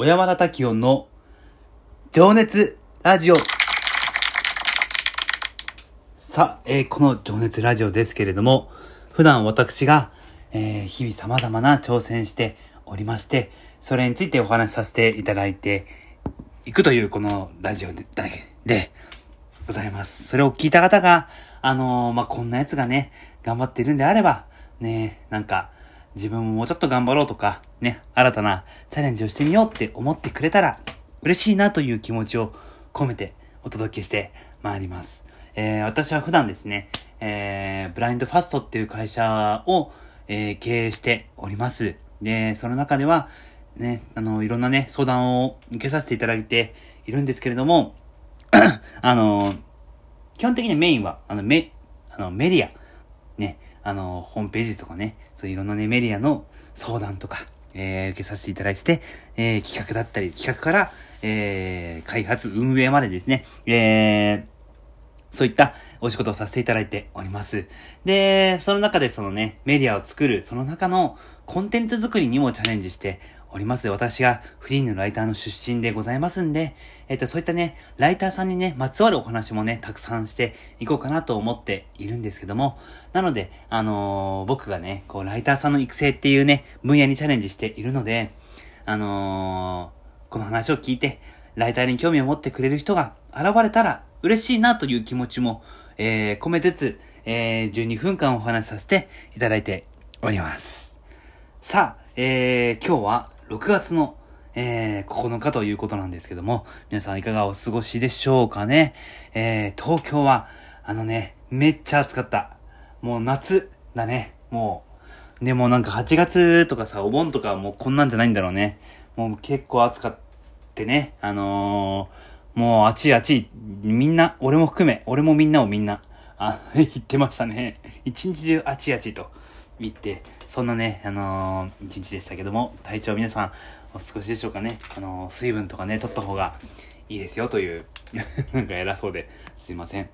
小山田滝音の情熱ラジオ。さあ、えーこの情熱ラジオですけれども、普段私が、えー日々様々な挑戦しておりまして、それについてお話しさせていただいていくというこのラジオで、だけでございます。それを聞いた方が、あのーまあ、こんなやつがね、頑張っているんであれば、ね、なんか、自分ももうちょっと頑張ろうとか、ね、新たなチャレンジをしてみようって思ってくれたら、嬉しいなという気持ちを込めてお届けしてまいります。えー私は普段ですね、えーブラインドファストっていう会社を、えー経営しております。で、その中では、ね、あの、いろんなね、相談を受けさせていただいているんですけれども、あの、基本的にメインは、あの、メ、あの、メディア、ね、あの、ホームページとかね、そういろんなね、メディアの相談とか、えー受けさせていただいてて、えー企画だったり、企画から、えー開発、運営までですね、えーそういったお仕事をさせていただいております。で、その中でそのね、メディアを作る、その中のコンテンツ作りにもチャレンジしております。私がフリーのライターの出身でございますんで、えっ、と、そういったね、ライターさんにね、まつわるお話もね、たくさんしていこうかなと思っているんですけども、なので、あのー僕がね、こう、ライターさんの育成っていうね、分野にチャレンジしているので、あのーこの話を聞いて、ライターに興味を持ってくれる人が現れたら嬉しいなという気持ちも、えー込めつつ、えー12分間お話しさせていただいております。さあ、えー今日は6月の、えー9日ということなんですけども、皆さんいかがお過ごしでしょうかね？えー東京は、あのね、めっちゃ暑かった。もう夏だね。もう。でもなんか8月とかさ、お盆とかもうこんなんじゃないんだろうね。もう結構暑かってね。あのー、もう暑い暑い。みんな、俺も含め、俺もみんなをみんな、あ、言ってましたね。一日中暑い暑いと言って、そんなね、あのー、一日でしたけども、体調皆さんお過ごしでしょうかね。あのー、水分とかね、取った方がいいですよという、なんか偉そうですいません。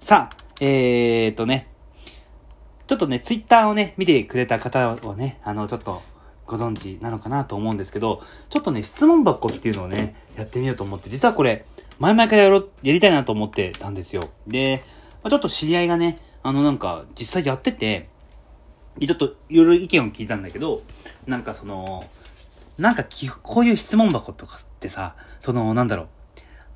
さあ、えーとね、ちょっとね、ツイッターをね、見てくれた方はね、あの、ちょっとご存知なのかなと思うんですけど、ちょっとね、質問箱っていうのをね、やってみようと思って、実はこれ、前々からやろ、やりたいなと思ってたんですよ。で、まあちょっと知り合いがね、あのなんか、実際やってて、ちょっといろいろ意見を聞いたんだけど、なんかその、なんかき、こういう質問箱とかってさ、その、なんだろう、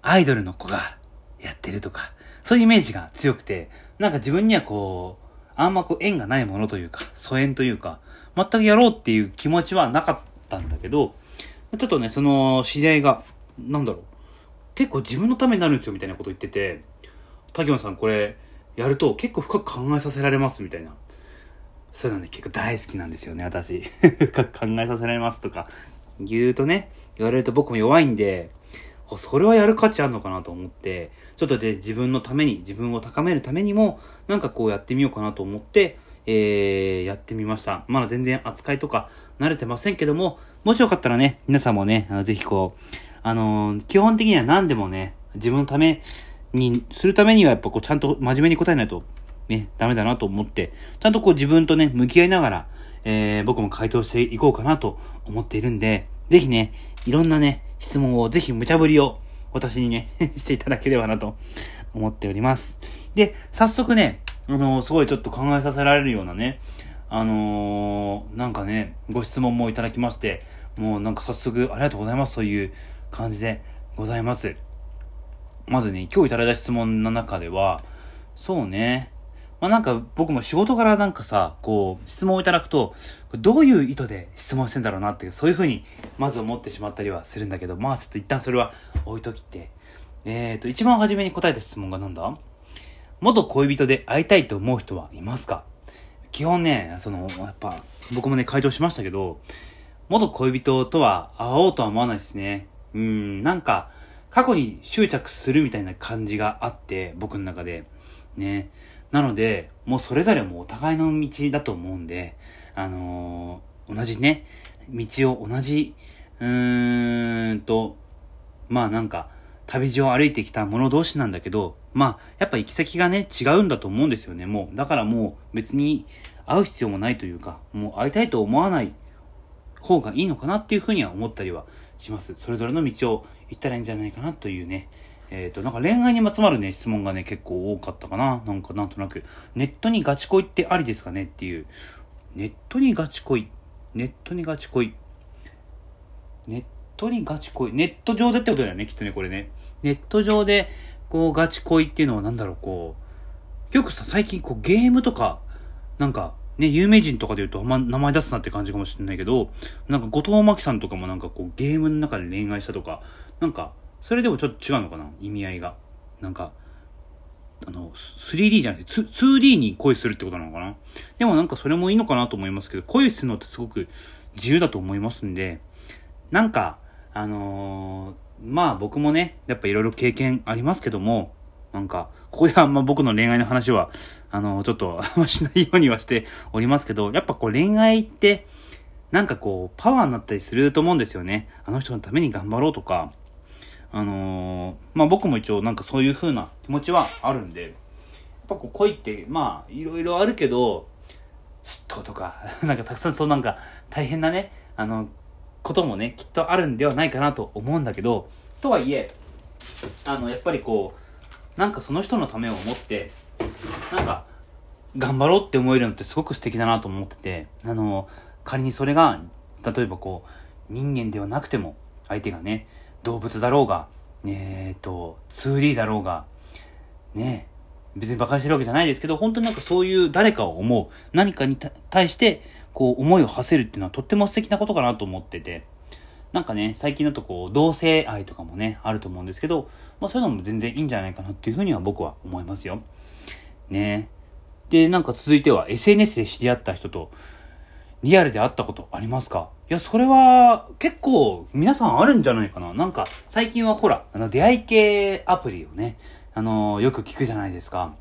アイドルの子がやってるとか、そういうイメージが強くて、なんか自分にはこう、あんまこう縁がないものというか、疎遠というか、全くやろうっていう気持ちはなかったんだけど、ちょっとね、その知り合いが、なんだろう、結構自分のためになるんですよみたいなこと言ってて、滝野さんこれやると結構深く考えさせられますみたいな。そういうのね、結構大好きなんですよね、私。考えさせられますとか言うとね、言われると僕も弱いんで、それはやる価値あるのかなと思って、ちょっとで自分のために、自分を高めるためにも、なんかこうやってみようかなと思って、えー、やってみました。まだ全然扱いとか慣れてませんけども、もしよかったらね、皆さんもね、あのぜひこう、あのー基本的には何でもね、自分のためにするためにはやっぱこうちゃんと真面目に答えないとね、ダメだなと思って、ちゃんとこう自分とね、向き合いながら、えー、僕も回答していこうかなと思っているんで、ぜひね、いろんなね、質問を、ぜひ無茶ぶりを私にね、していただければなと思っております。で、早速ね、あのーすごいちょっと考えさせられるようなね、あのーなんかね、ご質問もいただきまして、もうなんか早速ありがとうございますという感じでございます。まずね、今日いただいた質問の中では、そうね、まあなんか僕も仕事からなんかさ、こう質問をいただくと、どういう意図で質問してんだろうなっていう、そういうふうにまず思ってしまったりはするんだけど、まあちょっと一旦それは置いときって。えーと、一番初めに答えた質問がなんだ？元恋人で会いたいと思う人はいますか？基本ね、その、やっぱ、僕もね、回答しましたけど、元恋人とは会おうとは思わないですね。うん、なんか、過去に執着するみたいな感じがあって、僕の中で。ね。なので、もうそれぞれもお互いの道だと思うんで、あのー同じね、道を同じ、うーんと、まあなんか、旅路を歩いてきた者同士なんだけど、まあ、やっぱ行き先がね、違うんだと思うんですよね、もう。だからもう別に会う必要もないというか、もう会いたいと思わない方がいいのかなっていうふうには思ったりはします。それぞれの道を行ったらいいんじゃないかなというね。えっ、ー、と、なんか恋愛にまつわるね、質問がね、結構多かったかな。なんかなんとなく、ネットにガチ恋ってありですかねっていう。ネットにガチ恋？ネットにガチ恋？ネットにガチ恋？ネット上でってことだよね、きっとね、これね。ネット上で、こう、ガチ恋っていうのは何だろう、こう、よくさ、最近こう、ゲームとか、なんか、ね、有名人とかで言うとあんま名前出すなって感じかもしれないけど、なんか後藤真希さんとかもなんかこうゲームの中で恋愛したとか、なんか、それでもちょっと違うのかな？意味合いが。なんか、あの、3D じゃなくて 2D に恋するってことなのかな？でもなんかそれもいいのかなと思いますけど、恋するのってすごく自由だと思いますんで、なんか、あのー、まあ僕もね、やっぱいろいろ経験ありますけども、なんか、ここであんま僕の恋愛の話は、あの、ちょっとあんましないようにはしておりますけど、やっぱこう恋愛って、なんかこう、パワーになったりすると思うんですよね。あの人のために頑張ろうとか、あのー、まあ僕も一応なんかそういう風な気持ちはあるんで、やっぱこう恋って、まあいろいろあるけど、嫉妬とか、なんかたくさんそうなんか大変なね、あの、こともね、きっとあるんではないかなと思うんだけど、とはいえ、あの、やっぱりこう、なんかその人のためを思って、なんか、頑張ろうって思えるのってすごく素敵だなと思ってて、あの、仮にそれが、例えばこう、人間ではなくても、相手がね、動物だろうが、えっ、ー、と、2D だろうが、ね、別に馬鹿にしてるわけじゃないですけど、本当になんかそういう誰かを思う、何かに対して、こう、思いを馳せるっていうのはとっても素敵なことかなと思ってて、なんかね、最近だとこう、同性愛とかもね、あると思うんですけど、まあそういうのも全然いいんじゃないかなっていうふうには僕は思いますよ。ねで、なんか続いては SNS で知り合った人とリアルで会ったことありますか？いや、それは結構皆さんあるんじゃないかな。なんか最近はほら、あの出会い系アプリをね、あのよく聞くじゃないですか。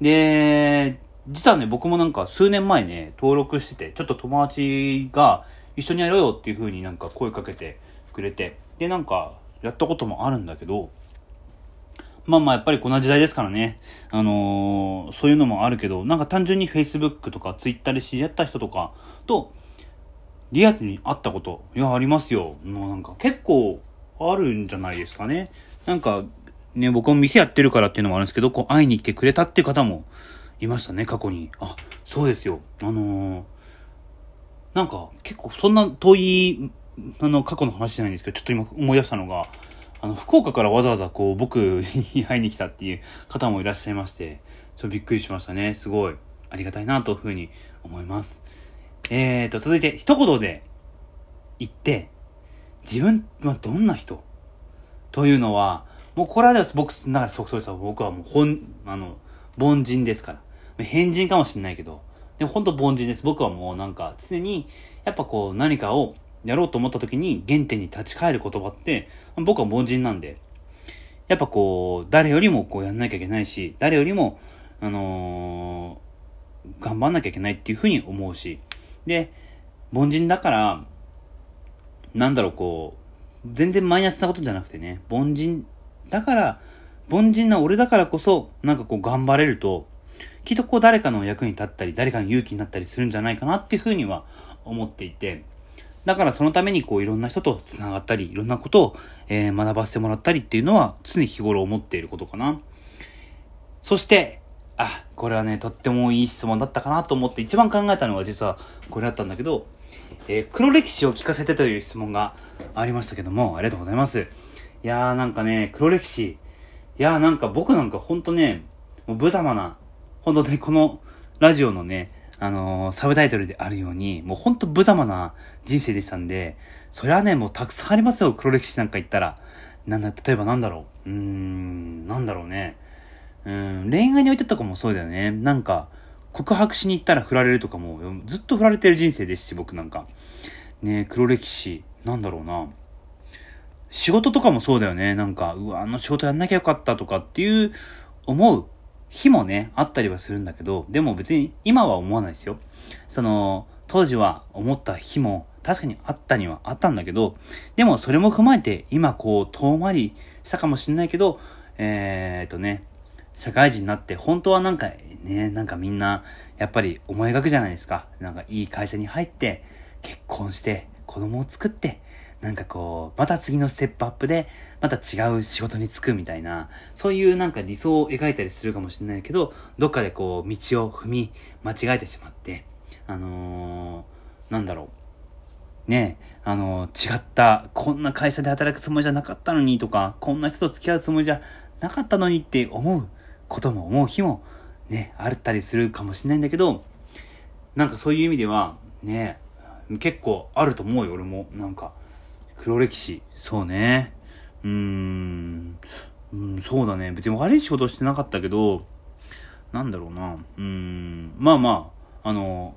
で、実はね、僕もなんか数年前ね、登録してて、ちょっと友達が一緒にやろうよっていう風になんか声かけてくれて、で、なんか、やったこともあるんだけど、まあまあやっぱりこんな時代ですからね。あのー、そういうのもあるけど、なんか単純に Facebook とか Twitter で知り合った人とかと、リアルに会ったこと、いや、ありますよ。もうなんか結構あるんじゃないですかね。なんか、ね、僕も店やってるからっていうのもあるんですけど、こう会いに来てくれたっていう方もいましたね、過去に。あ、そうですよ。あのー、なんか結構そんな遠い、あの、過去の話じゃないんですけど、ちょっと今思い出したのが、あの、福岡からわざわざこう、僕に会いに来たっていう方もいらっしゃいまして、ちょっとびっくりしましたね。すごい、ありがたいなというふうに思います。えーと、続いて、一言で言って、自分はどんな人？というのは、もうこれは僕の中で即答です僕はもう本、あの、凡人ですから。変人かもしれないけど、でも本当凡人です。僕はもうなんか常に、やっぱこう何かをやろうと思った時に原点に立ち返る言葉って、僕は凡人なんで、やっぱこう、誰よりもこうやんなきゃいけないし、誰よりも、あのー、頑張んなきゃいけないっていうふうに思うし、で、凡人だから、なんだろう、こう、全然マイナスなことじゃなくてね、凡人だから、凡人な俺だからこそ、なんかこう頑張れると、きっとこう誰かの役に立ったり、誰かの勇気になったりするんじゃないかなっていうふうには思っていて、だからそのためにこういろんな人と繋がったり、いろんなことを、えー、学ばせてもらったりっていうのは常日頃思っていることかな。そして、あ、これはね、とってもいい質問だったかなと思って一番考えたのが実はこれだったんだけど、えー、黒歴史を聞かせてという質問がありましたけども、ありがとうございます。いやーなんかね、黒歴史。いやーなんか僕なんかほんとね、もう無様な本当ね、このラジオのね、あのー、サブタイトルであるように、もうほんと無様な人生でしたんで、それはね、もうたくさんありますよ、黒歴史なんか言ったら。なんだ、例えばなんだろう。うーん、なんだろうね。うん、恋愛においてとかもそうだよね。なんか、告白しに行ったら振られるとかも、ずっと振られてる人生ですし、僕なんか。ね黒歴史、なんだろうな。仕事とかもそうだよね。なんか、うわ、あの仕事やんなきゃよかったとかっていう思う日もね、あったりはするんだけど、でも別に今は思わないですよ。その、当時は思った日も確かにあったにはあったんだけど、でもそれも踏まえて今こう遠回りしたかもしんないけど、えー、っとね、社会人になって本当はなんかね、なんかみんなやっぱり思い描くじゃないですか。なんかいい会社に入って結婚して子供を作って、なんかこう、また次のステップアップで、また違う仕事に就くみたいな、そういうなんか理想を描いたりするかもしれないけど、どっかでこう、道を踏み、間違えてしまって、あのー、なんだろう。ねあのー、違った、こんな会社で働くつもりじゃなかったのにとか、こんな人と付き合うつもりじゃなかったのにって思うことも思う日も、ね、あったりするかもしれないんだけど、なんかそういう意味では、ね、結構あると思うよ、俺も。なんか、黒歴史。そうね。うーん。うん、そうだね。別に悪い仕事してなかったけど、なんだろうな。うーん。まあまあ、あの、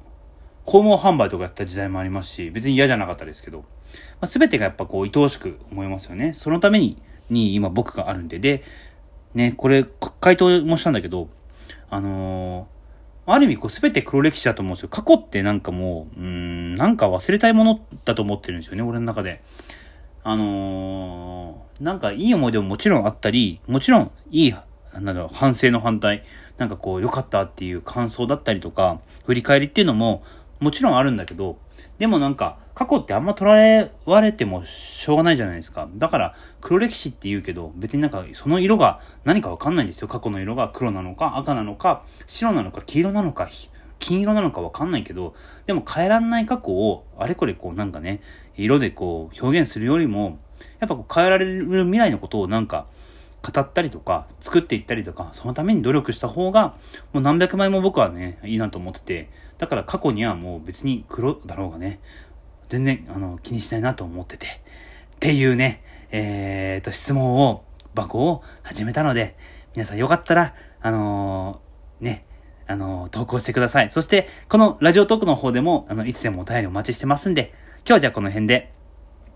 訪問販売とかやった時代もありますし、別に嫌じゃなかったですけど、まあ、全てがやっぱこう、愛おしく思いますよね。そのために、に今僕があるんで。で、ね、これ、回答もしたんだけど、あのー、ある意味こう全て黒歴史だと思うんですよ。過去ってなんかもう、うん、なんか忘れたいものだと思ってるんですよね、俺の中で。あのー、なんかいい思い出ももちろんあったり、もちろんいい、なんだろう、反省の反対、なんかこう良かったっていう感想だったりとか、振り返りっていうのももちろんあるんだけど、でもなんか、過去ってあんま捉えられてもしょうがないじゃないですか。だから、黒歴史って言うけど、別になんか、その色が何かわかんないんですよ。過去の色が黒なのか、赤なのか、白なのか、黄色なのか、金色なのかわかんないけど、でも変えらんない過去を、あれこれこうなんかね、色でこう表現するよりも、やっぱこう変えられる未来のことをなんか、語ったりとか、作っていったりとか、そのために努力した方が、もう何百枚も僕はね、いいなと思ってて、だから過去にはもう別に黒だろうがね、全然、あの、気にしないなと思ってて、っていうね、えーと、質問を、箱を始めたので、皆さんよかったら、あのー、ね、あのー、投稿してください。そして、このラジオトークの方でも、あの、いつでもお便りお待ちしてますんで、今日はじゃあこの辺で、